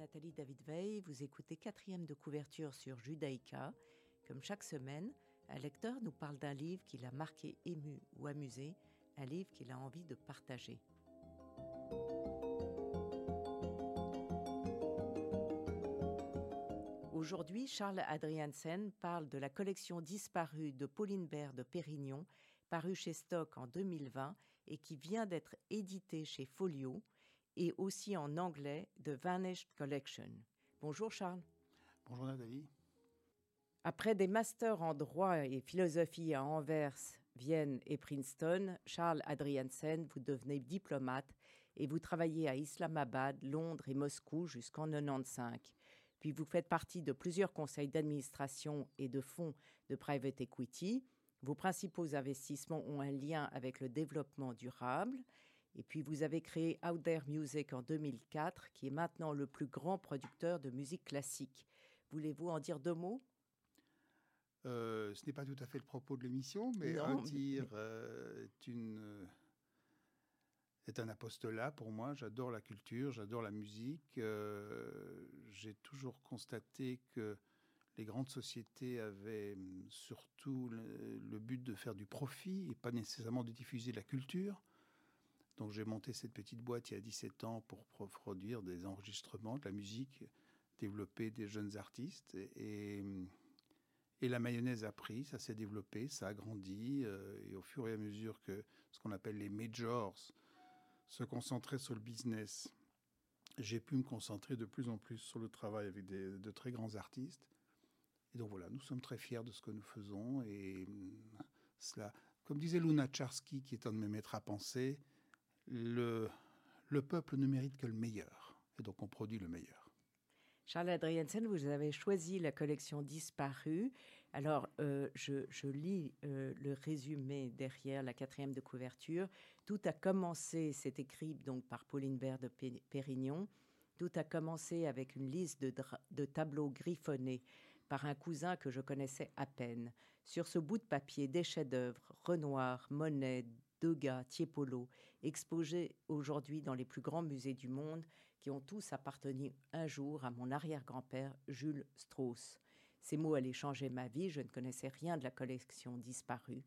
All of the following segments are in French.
Nathalie David Veil. Vous écoutez quatrième de couverture sur Judaïka. Comme chaque semaine, un lecteur nous parle d'un livre qui l'a marqué, ému ou amusé, un livre qu'il a envie de partager. Aujourd'hui, Charles Adriansen parle de la collection disparue de Pauline Bert de Pérignon, parue chez Stock en 2020 et qui vient d'être éditée chez Folio et aussi en anglais The Vanished Collection. Bonjour Charles. Bonjour Nathalie. Après des masters en droit et philosophie à Anvers, Vienne et Princeton, Charles Adriansen, vous devenez diplomate et vous travaillez à Islamabad, Londres et Moscou jusqu'en 95. Puis vous faites partie de plusieurs conseils d'administration et de fonds de private equity. Vos principaux investissements ont un lien avec le développement durable. Et puis vous avez créé Out There Music en 2004, qui est maintenant le plus grand producteur de musique classique. Voulez-vous en dire deux mots? Euh, ce n'est pas tout à fait le propos de l'émission, mais un dire euh, est, une, est un apostolat pour moi. J'adore la culture, j'adore la musique. Euh, j'ai toujours constaté que les grandes sociétés avaient hum, surtout le, but de faire du profit et pas nécessairement de diffuser la culture. Donc j'ai monté cette petite boîte il y a 17 ans pour produire des enregistrements, de la musique, développer des jeunes artistes. Et, et, la mayonnaise a pris, ça s'est développé, ça a grandi. Euh, et au fur et à mesure que ce qu'on appelle les majors se concentraient sur le business, j'ai pu me concentrer de plus en plus sur le travail avec de très grands artistes. Et donc voilà, nous sommes très fiers de ce que nous faisons. Et hum, cela, comme disait Luna Charsky, qui est un de mes maîtres à penser, le, le peuple ne mérite que le meilleur. Et donc on produit le meilleur. Charles Adriensen, vous avez choisi la collection Disparue. Alors, euh, je, lis euh, le résumé derrière la quatrième de couverture. Tout a commencé, c'est écrit donc par Pauline Bert de Pérignon. Tout a commencé avec une liste de, de tableaux griffonnés par un cousin que je connaissais à peine. Sur ce bout de papier, des chefs-d'œuvre, Renoir, Monet, Degas, Tiepolo, exposés aujourd'hui dans les plus grands musées du monde, qui ont tous appartenu un jour à mon arrière-grand-père Jules Strauss. Ces mots allaient changer ma vie, je ne connaissais rien de la collection disparue.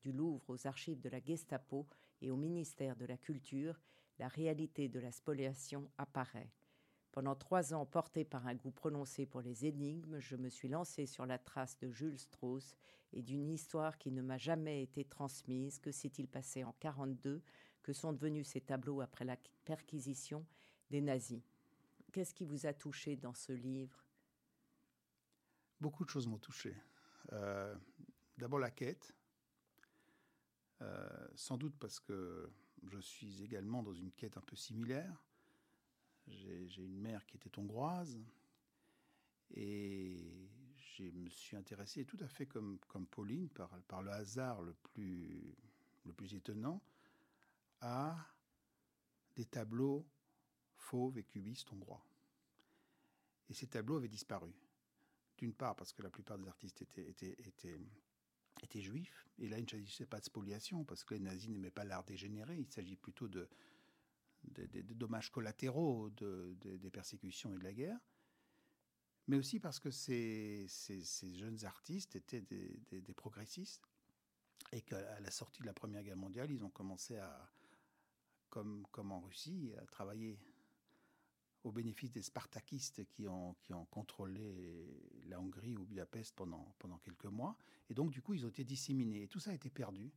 Du Louvre aux archives de la Gestapo et au ministère de la Culture, la réalité de la spoliation apparaît. Pendant trois ans, porté par un goût prononcé pour les énigmes, je me suis lancé sur la trace de Jules Strauss et d'une histoire qui ne m'a jamais été transmise. Que s'est-il passé en 42 Que sont devenus ces tableaux après la perquisition des nazis? Qu'est-ce qui vous a touché dans ce livre? Beaucoup de choses m'ont touché. Euh, d'abord la quête, euh, sans doute parce que je suis également dans une quête un peu similaire j'ai une mère qui était hongroise et je me suis intéressé tout à fait comme, comme Pauline, par, le hasard le plus, le plus étonnant, à des tableaux fauves et cubistes hongrois. Et ces tableaux avaient disparu. D'une part parce que la plupart des artistes étaient, étaient, étaient, étaient juifs, et là il ne s'agissait pas de spoliation, parce que les nazis n'aimaient pas l'art dégénéré, il s'agit plutôt de, des, dommages collatéraux des persécutions et de la guerre, mais aussi parce que ces, ces, jeunes artistes étaient des, progressistes et qu'à la sortie de la Première Guerre mondiale, ils ont commencé à, comme, comme en Russie, à travailler au bénéfice des spartakistes qui ont, qui ont contrôlé la Hongrie ou Budapest pendant, pendant quelques mois. Et donc, du coup, ils ont été disséminés. Et tout ça a été perdu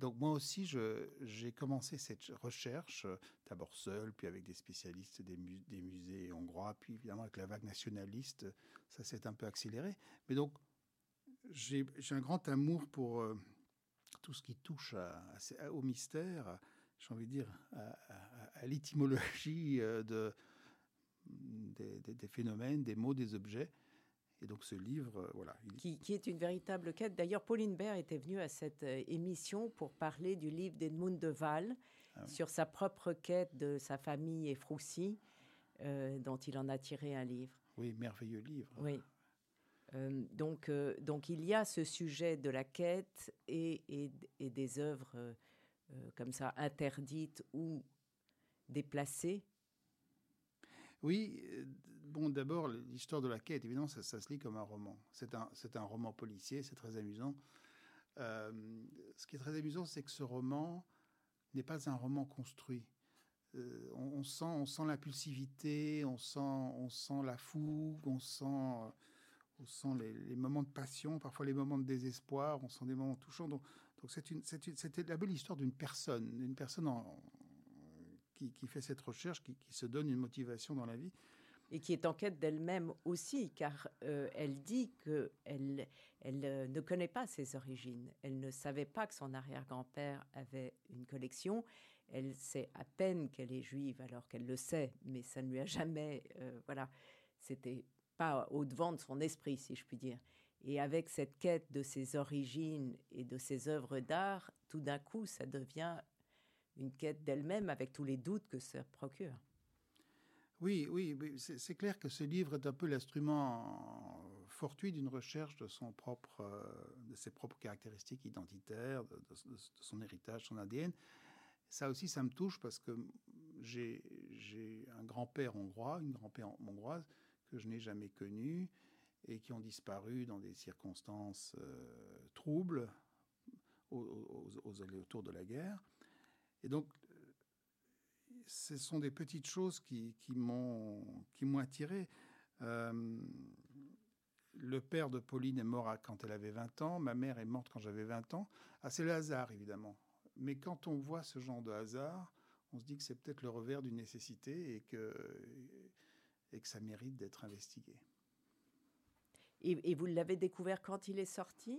donc moi aussi, j'ai commencé cette recherche, d'abord seul, puis avec des spécialistes des, musées hongrois, puis évidemment avec la vague nationaliste, ça s'est un peu accéléré. Mais donc, j'ai un grand amour pour euh, tout ce qui touche au mystère, j'ai envie de dire, à, l'étymologie euh, de, des, phénomènes, des mots, des objets. Et donc ce livre, euh, voilà. Qui, est une véritable quête. D'ailleurs, Pauline Bert était venue à cette euh, émission pour parler du livre d'Edmund de Waal ah sur sa propre quête de sa famille Efroussi, euh, dont il en a tiré un livre. Oui, merveilleux livre. Oui. donc, donc il y a ce sujet de la quête et, et, et des œuvres comme ça interdites ou déplacées Oui, bon, d'abord, l'histoire de la quête, évidemment, ça, se lit comme un roman. C'est un, un roman policier, c'est très amusant. ce qui est très amusant, c'est que ce roman n'est pas un roman construit. on, sent, on sent l'impulsivité, on sent, on sent la fougue, on sent on sent les, moments de passion, parfois les moments de désespoir, on sent des moments touchants. Donc, c'était la belle histoire d'une personne, une personne qui, fait cette recherche, qui, se donne une motivation dans la vie. Et qui est en quête d'elle-même aussi, car euh, elle dit qu'elle elle, euh, ne connaît pas ses origines. Elle ne savait pas que son arrière-grand-père avait une collection. Elle sait à peine qu'elle est juive, alors qu'elle le sait, mais ça ne lui a jamais. Euh, voilà, c'était pas au-devant de son esprit, si je puis dire. Et avec cette quête de ses origines et de ses œuvres d'art, tout d'un coup, ça devient une quête d'elle-même avec tous les doutes que ça procure. Oui, oui, c'est clair que ce livre est un peu l'instrument fortuit d'une recherche de son propre, euh, de ses propres caractéristiques identitaires, de, son héritage, son ADN. Ça aussi, ça me touche parce que j'ai un grand-père hongrois, une grand-père hongroise, que je n'ai jamais connus et qui ont disparu dans des circonstances euh, troubles aux, aux, alentours de la guerre. Et donc, ce sont des petites choses qui, qui m'ont attiré. Euh, le père de Pauline est mort quand elle avait 20 ans, ma mère est morte quand j'avais 20 ans. Ah, c'est le hasard, évidemment. Mais quand on voit ce genre de hasard, on se dit que c'est peut-être le revers d'une nécessité et que et que ça mérite d'être investigué. Et, vous l'avez découvert quand il est sorti?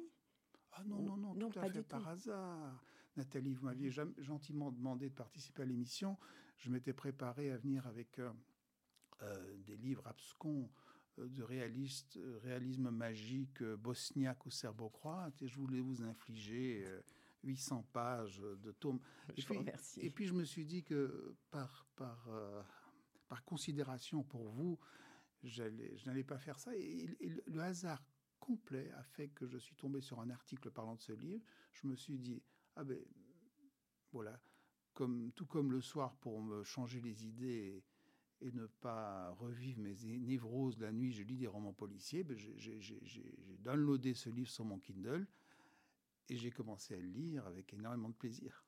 Ah non, non, non, tout à fait par hasard. Nathalie, vous m'aviez gentiment demandé de participer à l'émission. Je m'étais préparé à venir avec euh, euh, des livres abscons euh, de réaliste, réalisme magique bosniaque ou serbo-croate et je voulais vous infliger 800 pages de tomes. Je et, puis, remercie. et puis je me suis dit que par, par par considération pour vous, je n'allais pas faire ça. Et, le hasard complet a fait que je suis tombé sur un article parlant de ce livre. Je me suis dit, ah ben voilà, comme, tout comme le soir pour me changer les idées et, ne pas revivre mes névroses la nuit, je lis des romans policiers, ben j'ai downloadé ce livre sur mon Kindle et j'ai commencé à le lire avec énormément de plaisir.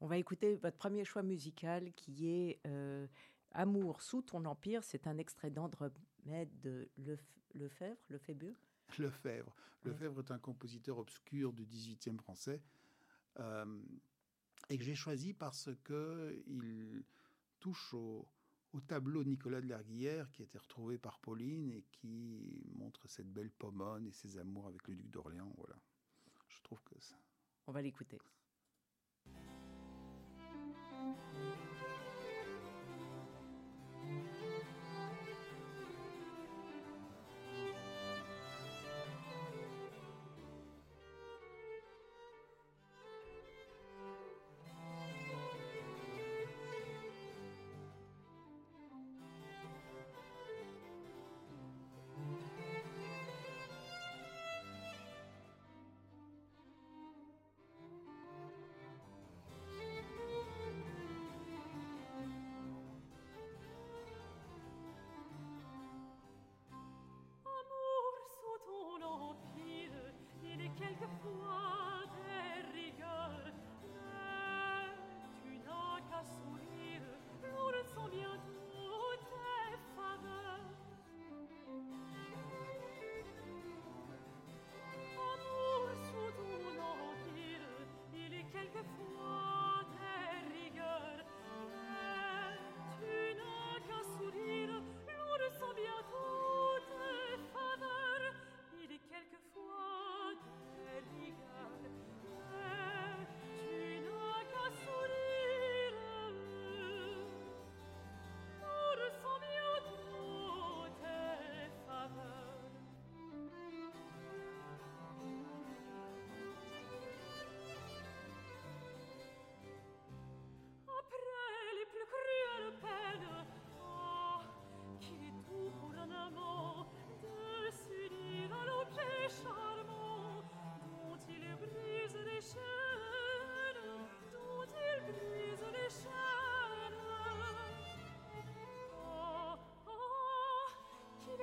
On va écouter votre premier choix musical qui est euh, Amour sous ton empire, c'est un extrait d'Andromède de Lefebvre, Lefebvre Lefebvre. Lefebvre est un compositeur obscur du XVIIIe français euh, et que j'ai choisi parce que il touche au, tableau de Nicolas de Larguillère qui a été retrouvé par Pauline et qui montre cette belle pomone et ses amours avec le duc d'Orléans. Voilà. Je trouve que ça. On va l'écouter.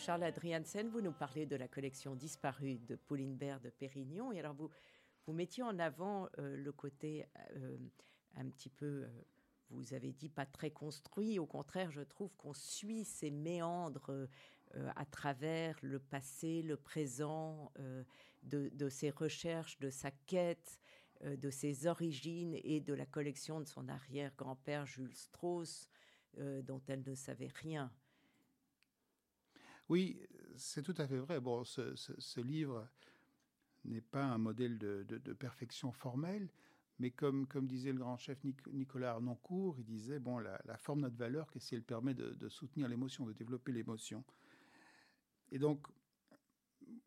Charles Adriansen, vous nous parlez de la collection disparue de Pauline Bert de Pérignon. Et alors, vous, vous mettiez en avant euh, le côté euh, un petit peu, euh, vous avez dit, pas très construit. Au contraire, je trouve qu'on suit ces méandres à travers le passé, le présent, de, ses recherches, de sa quête, de ses origines et de la collection de son arrière-grand-père Jules Strauss, dont elle ne savait rien. Oui, c'est tout à fait vrai. Bon, ce, livre n'est pas un modèle de, perfection formelle, mais comme, disait le grand chef Nicolas Arnoncourt, il disait, bon, la, forme notre valeur, que si elle permet de, soutenir l'émotion, de développer l'émotion? Et donc,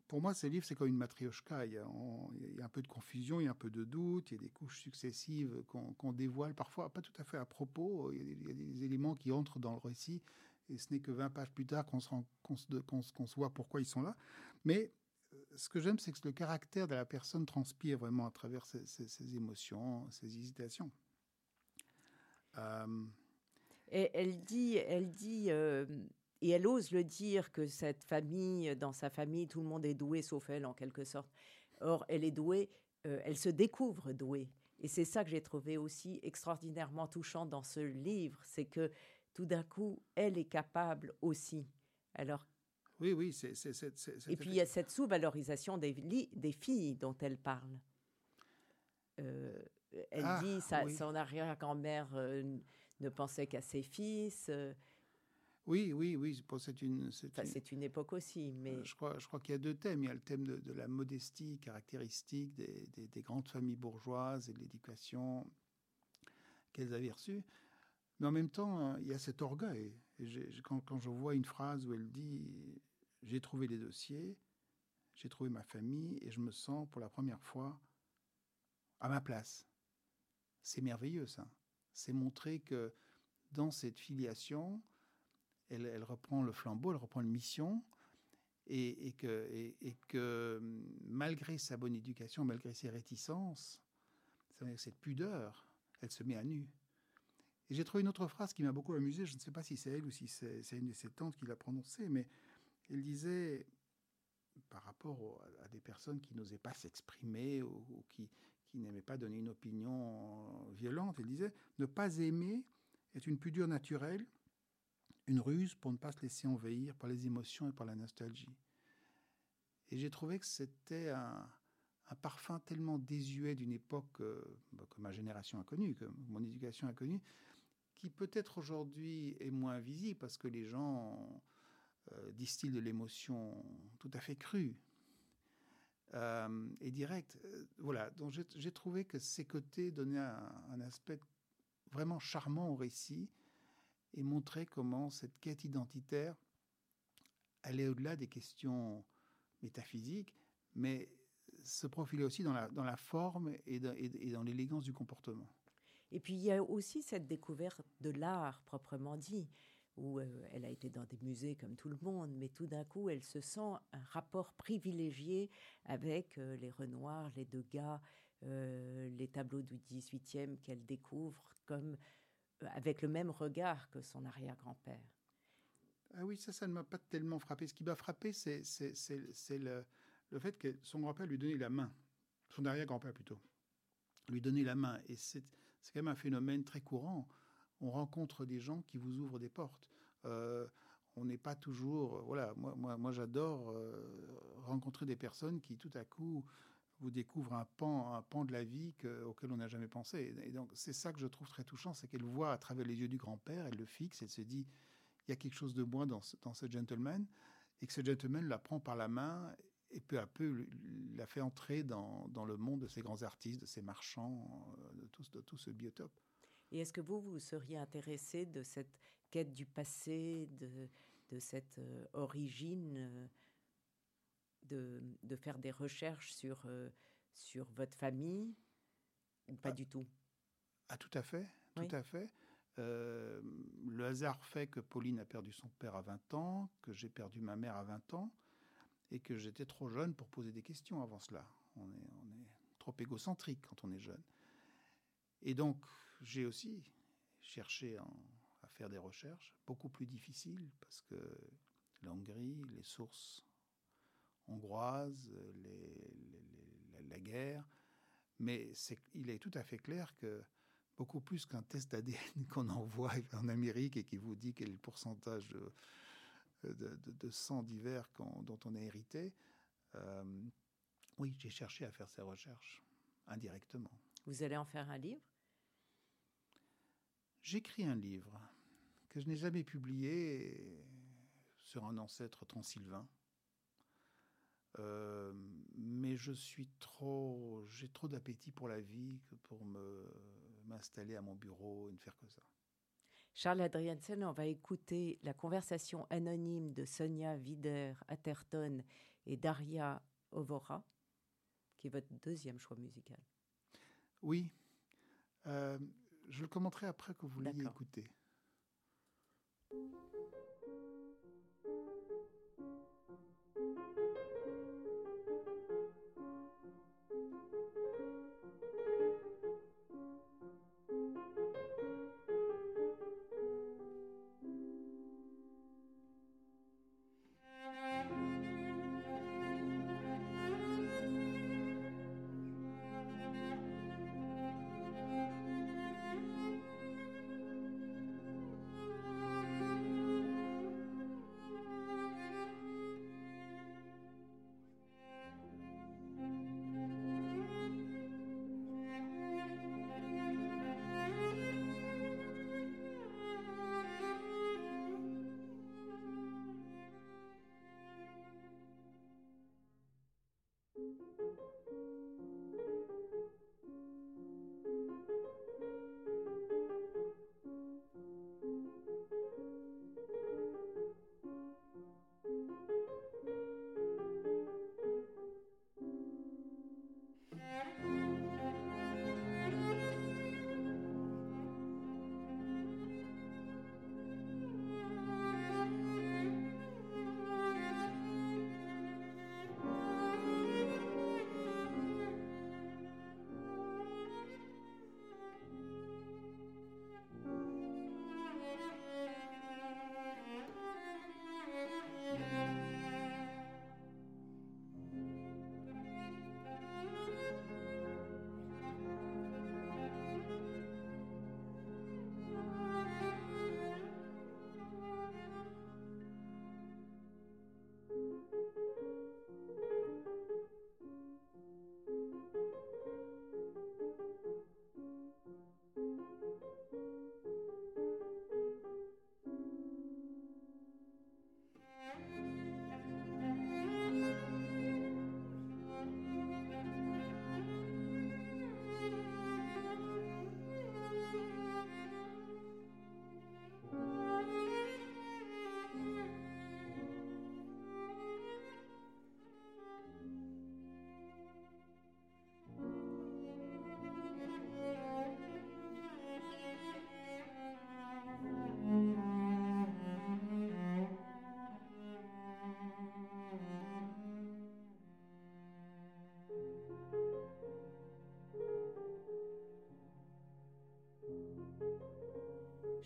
pour moi, ce livre, c'est comme une matrioshka. Il y, a, un peu de confusion, il y a un peu de doute, il y a des couches successives qu'on dévoile, parfois pas tout à fait à propos. Il y, a des, éléments qui entrent dans le récit et ce n'est que 20 pages plus tard qu'on se, voit pourquoi ils sont là. Mais euh, ce que j'aime, c'est que le caractère de la personne transpire vraiment à travers ses, émotions, ses hésitations. Euh, et elle dit, elle dit, euh, et elle ose le dire que cette famille, dans sa famille, tout le monde est doué sauf elle, en quelque sorte. Or, elle est douée, elle se découvre douée. Et c'est ça que j'ai trouvé aussi extraordinairement touchant dans ce livre, c'est que tout d'un coup, elle est capable aussi. Alors. Oui, oui, c'est. Et puis il y a cette sous-valorisation des, des filles dont elle parle. Euh, elle ah, dit sa, son arrière-grand-mère euh, ne pensait qu'à ses fils. Euh. oui, oui, oui. C'est une. C'est une... époque aussi, mais. Je crois, je crois qu'il y a deux thèmes. Il y a le thème de, la modestie caractéristique des, des, des, grandes familles bourgeoises et de l'éducation qu'elles avaient reçue. Mais en même temps, hein, il y a cet orgueil. quand, je vois une phrase où elle dit J'ai trouvé les dossiers, j'ai trouvé ma famille et je me sens pour la première fois à ma place. C'est merveilleux, ça. C'est montrer que dans cette filiation, elle, reprend le flambeau, elle reprend une mission, et, que, et, que malgré sa bonne éducation, malgré ses réticences, cette pudeur, elle se met à nu. Et j'ai trouvé une autre phrase qui m'a beaucoup amusé. Je ne sais pas si c'est elle ou si c'est une de ses tantes qui l'a prononcée, mais elle disait, par rapport à des personnes qui n'osaient pas s'exprimer ou, qui, n'aimaient pas donner une opinion violente, elle disait Ne pas aimer est une pudeur naturelle, une ruse pour ne pas se laisser envahir par les émotions et par la nostalgie. Et j'ai trouvé que c'était un, un parfum tellement désuet d'une époque euh, bah, que ma génération a connue, que mon éducation a connue, qui peut-être aujourd'hui est moins visible parce que les gens euh, distillent de l'émotion tout à fait crue euh, et directe. Euh, voilà, donc j'ai trouvé que ces côtés donnaient un, aspect vraiment charmant au récit et montraient comment cette quête identitaire allait au-delà des questions métaphysiques, mais se profilait aussi dans la, dans la forme et dans l'élégance du comportement. Et puis il y a aussi cette découverte de l'art proprement dit, où euh, elle a été dans des musées comme tout le monde, mais tout d'un coup, elle se sent un rapport privilégié avec euh, les Renoirs, les Degas, euh, les tableaux du 18e qu'elle découvre comme avec le même regard que son arrière-grand-père. Ah oui, ça, ça ne m'a pas tellement frappé. Ce qui m'a frappé, c'est le, le fait que son grand-père lui donnait la main, son arrière-grand-père plutôt, lui donnait la main. Et c'est c'est quand même un phénomène très courant. On rencontre des gens qui vous ouvrent des portes. Euh, on n'est pas toujours. Voilà, moi, moi, moi j'adore euh, rencontrer des personnes qui, tout à coup, vous découvre un pan, un pan de la vie auquel on n'a jamais pensé. Et donc, c'est ça que je trouve très touchant, c'est qu'elle voit à travers les yeux du grand-père, elle le fixe, elle se dit, il y a quelque chose de moins dans ce, dans ce gentleman, et que ce gentleman la prend par la main et peu à peu la fait entrer dans, dans le monde de ces grands artistes, de ces marchands, euh, de tout, de tout ce biotope. Et est-ce que vous, vous seriez intéressé de cette quête du passé, de, de cette euh, origine euh, de, de, faire des recherches sur, euh, sur votre famille ou pas ah, du tout? Ah, tout à fait, tout oui. à fait. Euh, le hasard fait que Pauline a perdu son père à 20 ans, que j'ai perdu ma mère à 20 ans, et que j'étais trop jeune pour poser des questions avant cela. On est, trop égocentrique quand on est jeune. Et donc, j'ai aussi cherché à faire des recherches, beaucoup plus difficiles, parce que la Hongrie, les sources hongroise, les, les, la, guerre. Mais il est tout à fait clair que beaucoup plus qu'un test d'ADN qu'on envoie en Amérique et qui vous dit quel pourcentage de, de, de, de sang divers dont on est hérité, euh, oui, j'ai cherché à faire ces recherches indirectement. Vous allez en faire un livre? J'écris un livre que je n'ai jamais publié sur un ancêtre transylvain. Euh, mais je suis trop, j'ai trop d'appétit pour la vie que pour me m'installer à mon bureau et ne faire que ça. Charles Adriansen, on va écouter la conversation anonyme de Sonia Wider Atherton et Daria Ovora, qui est votre deuxième choix musical. Oui, euh, je le commenterai après que vous l'ayez écouté.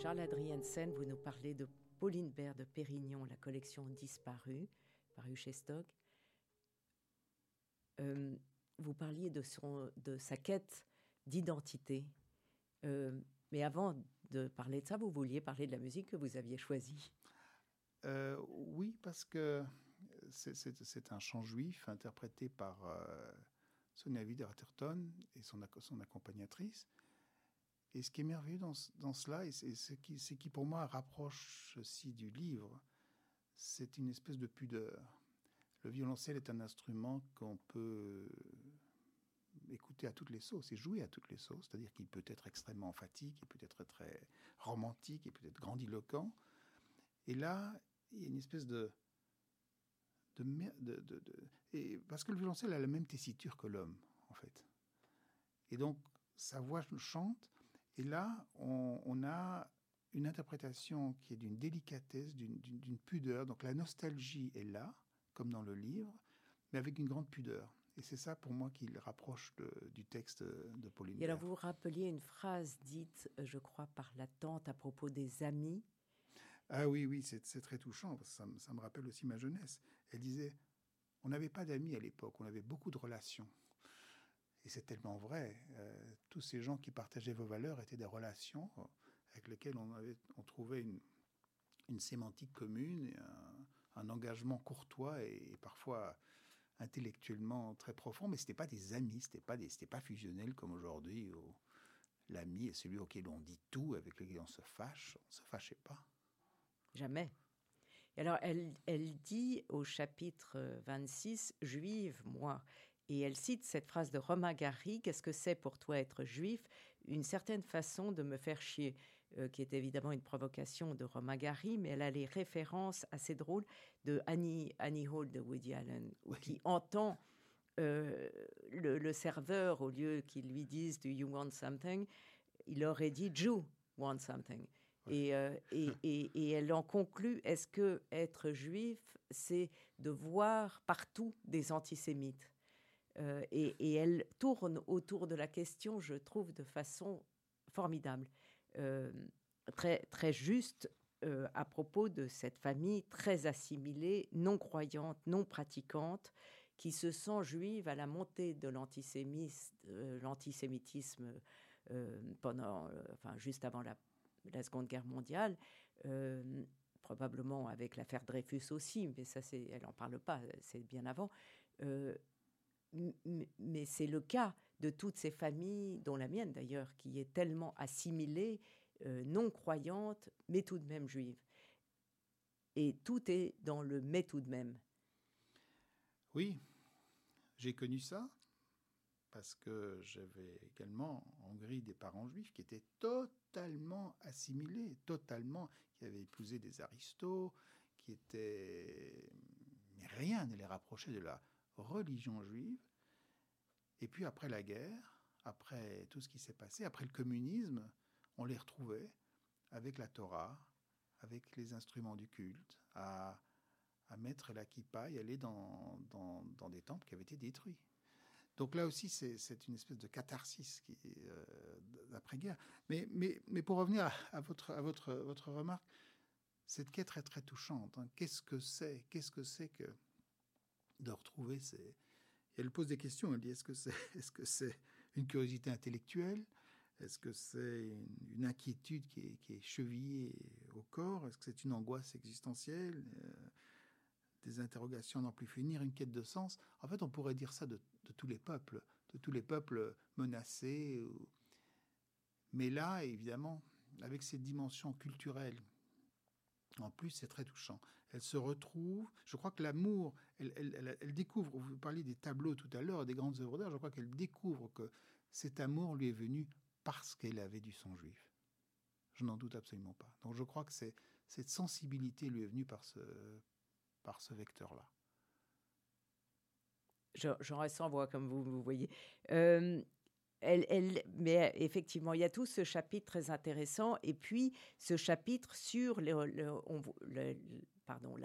Charles Adriensen, vous nous parlez de Pauline Bert de Pérignon, la collection disparue, parue chez. Euh, vous parliez de, sa quête d'identité. Euh, mais avant de parler de ça, vous vouliez parler de la musique que vous aviez choisie. Euh, oui, parce que c'est un chant juif interprété par Sonia Widerterton et son accompagnatrice. Et ce qui est merveilleux dans, cela, et c'est ce qui, pour moi rapproche aussi du livre, c'est une espèce de pudeur. Le violoncelle est un instrument qu'on peut écouter à toutes les sauces et jouer à toutes les sauces, c'est-à-dire qu'il peut être extrêmement emphatique, il peut être très romantique, il peut être grandiloquent. Et là, il y a une espèce de, parce que le violoncelle a la même tessiture que l'homme, en fait. Et donc, sa voix chante, et là, on, on a une interprétation qui est d'une délicatesse, d'une pudeur. Donc la nostalgie est là, comme dans le livre, mais avec une grande pudeur. Et c'est ça pour moi qui le rapproche du texte de Pauline. Et alors vous vous rappeliez une phrase dite, je crois, par la tante à propos des amis. Ah oui, oui, c'est très touchant. Ça, ça, me rappelle aussi ma jeunesse. Elle disait, on n'avait pas d'amis à l'époque, on avait beaucoup de relations. Et c'est tellement vrai. Euh, tous ces gens qui partageaient vos valeurs étaient des relations euh, avec lesquelles on, trouvait une, une sémantique commune, un, un engagement courtois et, parfois intellectuellement très profond, mais ce n'était pas des amis, ce n'était pas, pas fusionnel comme aujourd'hui, où l'ami est celui auquel on dit tout, avec lequel on se fâche. On ne se fâchait pas. Jamais. Alors, elle, elle dit au chapitre 26, Juive, moi, et elle cite cette phrase de Romain Gary, Qu'est-ce que c'est pour toi être juif? Une certaine façon de me faire chier. Euh, qui est évidemment une provocation de Romain Gary, mais elle a les références assez drôles de Annie, Annie Hall de Woody Allen, oui. qui entend euh, le, le, serveur, au lieu qu'il lui dise Do you want something il aurait dit Jew want something. Et, euh, et, et, et, elle en conclut est-ce que être juif, c'est de voir partout des antisémites? Euh, et, elle tourne autour de la question, je trouve, de façon formidable. Euh, très, très juste euh, à propos de cette famille très assimilée, non croyante, non pratiquante, qui se sent juive à la montée de l'antisémitisme pendant, enfin, juste avant la, Seconde Guerre mondiale, probablement avec l'affaire Dreyfus aussi, mais ça, elle n'en parle pas, c'est bien avant. Mais c'est le cas de toutes ces familles, dont la mienne d'ailleurs, qui est tellement assimilée, euh, non croyante, mais tout de même juive. Et tout est dans le mais tout de même. Oui, j'ai connu ça parce que j'avais également en Hongrie des parents juifs qui étaient totalement assimilés, totalement, qui avaient épousé des aristos, qui étaient... Rien ne les rapprochait de la religion juive. Et puis après la guerre, après tout ce qui s'est passé, après le communisme, on les retrouvait avec la Torah, avec les instruments du culte, à, à mettre la kippa et aller dans, dans, des temples qui avaient été détruits. Donc là aussi, c'est une espèce de catharsis euh, d'après-guerre. Mais, mais, mais pour revenir à, votre, à votre, votre remarque, cette quête est très, très touchante. Hein. Qu'est-ce que c'est? Qu'est-ce que c'est que de retrouver ces... Elle pose des questions. Elle dit est-ce que c'est est -ce c'est une curiosité intellectuelle? Est-ce que c'est une, inquiétude qui est, chevillée au corps? Est-ce que c'est une angoisse existentielle? Euh, Des interrogations n'en plus finir, une quête de sens En fait, on pourrait dire ça de, tous les peuples, de tous les peuples menacés. Mais là, évidemment, avec cette dimension culturelle, en plus, c'est très touchant. Elle se retrouve. Je crois que l'amour, elle, elle, elle, découvre. Vous parliez des tableaux tout à l'heure, des grandes œuvres d'art. Je crois qu'elle découvre que cet amour lui est venu parce qu'elle avait du sang juif. Je n'en doute absolument pas. Donc je crois que cette sensibilité lui est venue par ce, par ce vecteur-là. J'en reste sans voix, comme vous, vous voyez. Euh, mais effectivement, il y a tout ce chapitre très intéressant, et puis ce chapitre sur la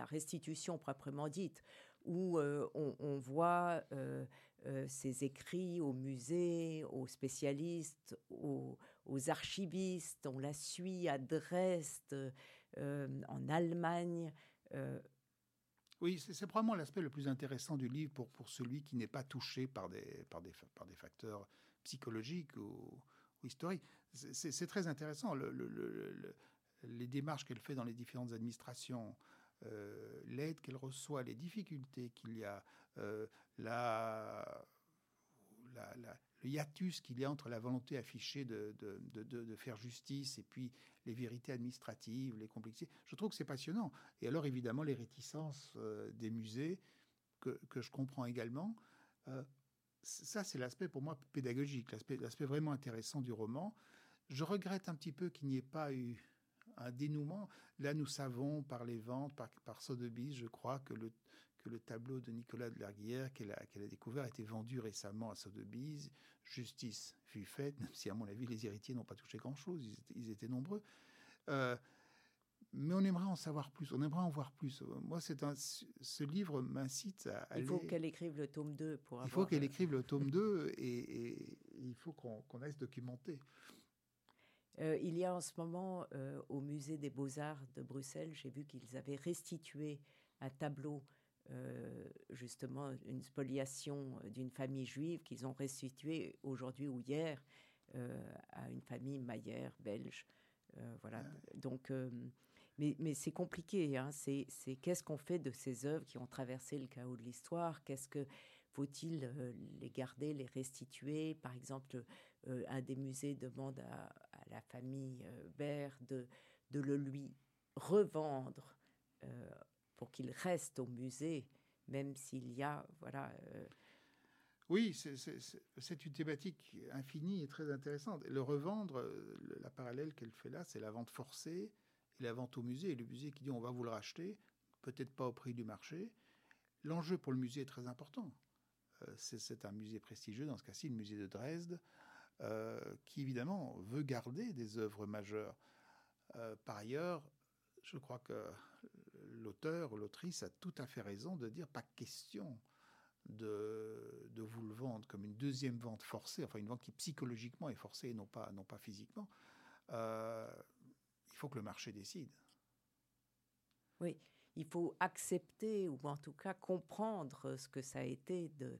restitution proprement dite, où euh, on, voit euh, euh, ces écrits aux musées, aux spécialistes, aux, archivistes. On la suit à Dresde, euh, en Allemagne. Euh. Oui, c'est probablement l'aspect le plus intéressant du livre pour, celui qui n'est pas touché par des facteurs psychologiques ou, ou historiques. C'est très intéressant, le, le, le, les démarches qu'elle fait dans les différentes administrations, euh, l'aide qu'elle reçoit, les difficultés qu'il y a, euh, la, le hiatus qu'il y a entre la volonté affichée de, de, faire justice et puis les vérités administratives, les complexités. Je trouve que c'est passionnant. Et alors, évidemment, les réticences euh, des musées, que, que, je comprends également. Ça, c'est l'aspect pour moi pédagogique, l'aspect vraiment intéressant du roman. Je regrette un petit peu qu'il n'y ait pas eu un dénouement. Là, nous savons par les ventes, par, par Sotheby's, je crois, que le, tableau de Nicolas de Larguière qu'elle a, qu'elle a découvert a été vendu récemment à Sotheby's. Justice fut faite, même si à mon avis les héritiers n'ont pas touché grand-chose, ils, étaient, nombreux. Euh, mais on aimerait en savoir plus, on aimerait en voir plus. Moi, c'est un, ce livre m'incite à aller... Il faut qu'elle écrive le tome 2 pour avoir... Il faut qu'elle écrive le tome 2 et, il faut qu'on, qu'on aille se documenter. Euh, il y a en ce moment euh, au musée des beaux-arts de Bruxelles, j'ai vu qu'ils avaient restitué un tableau, euh, justement une spoliation d'une famille juive qu'ils ont restitué aujourd'hui ou hier à une famille maillère belge. voilà. Donc, mais, c'est compliqué. Hein. C'est qu'est-ce qu'on fait de ces œuvres qui ont traversé le chaos de l'histoire? Qu'est-ce que faut-il les garder, les restituer? Par exemple, un des musées demande à, la famille euh, Baird de, de le lui revendre euh, pour qu'il reste au musée, même s'il y a, voilà. Euh, oui, c'est une thématique infinie et très intéressante. Le revendre, la parallèle qu'elle fait là, c'est la vente forcée la vente au musée. Et le musée qui dit on va vous le racheter, peut-être pas au prix du marché. L'enjeu pour le musée est très important. c'est un musée prestigieux, dans ce cas-ci, le musée de Dresde. Euh, qui évidemment veut garder des œuvres majeures. Euh, par ailleurs, je crois que l'auteur ou l'autrice a tout à fait raison de dire pas question de, de, vous le vendre comme une deuxième vente forcée, enfin une vente qui psychologiquement est forcée et non pas, non pas physiquement. Euh, il faut que le marché décide. Oui, il faut accepter ou en tout cas comprendre ce que ça a été de,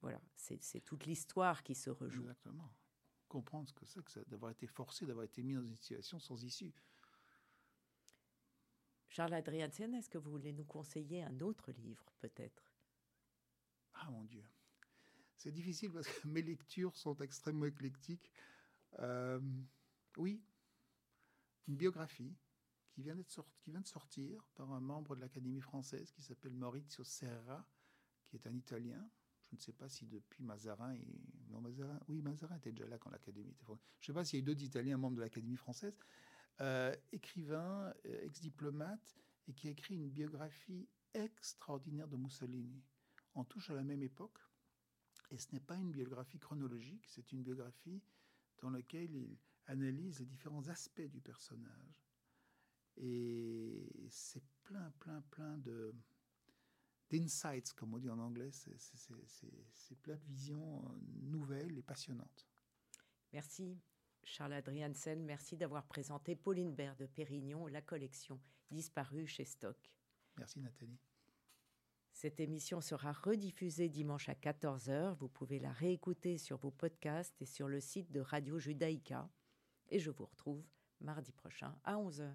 voilà, c'est toute l'histoire qui se rejoue. Exactement. Comprendre ce que c'est que d'avoir été forcé, d'avoir été mis dans une situation sans issue. Charles Adriansen, est-ce que vous voulez nous conseiller un autre livre, peut-être? Ah mon Dieu. C'est difficile parce que mes lectures sont extrêmement éclectiques. Euh, oui, une biographie qui vient, de sortir par un membre de l'Académie française qui s'appelle Maurizio Serra, qui est un Italien, je ne sais pas si depuis Mazarin non Mazarin, oui Mazarin était déjà là quand l'Académie était fondée. Je ne sais pas s'il y a eu d'autres Italiens membres de l'Académie française, euh, écrivain, euh, ex-diplomate et qui a écrit une biographie extraordinaire de Mussolini. On touche à la même époque et ce n'est pas une biographie chronologique, c'est une biographie dans laquelle il analyse les différents aspects du personnage. Et c'est plein, plein, plein de, d'insights, comme on dit en anglais. C'est plein de visions euh, nouvelles et passionnantes. Merci. Charles Adriansen, merci d'avoir présenté Pauline Bert de Pérignon, la collection disparue chez Stock. Merci Nathalie. Cette émission sera rediffusée dimanche à 14h. Vous pouvez la réécouter sur vos podcasts et sur le site de Radio Judaïka. Et je vous retrouve mardi prochain à 11h.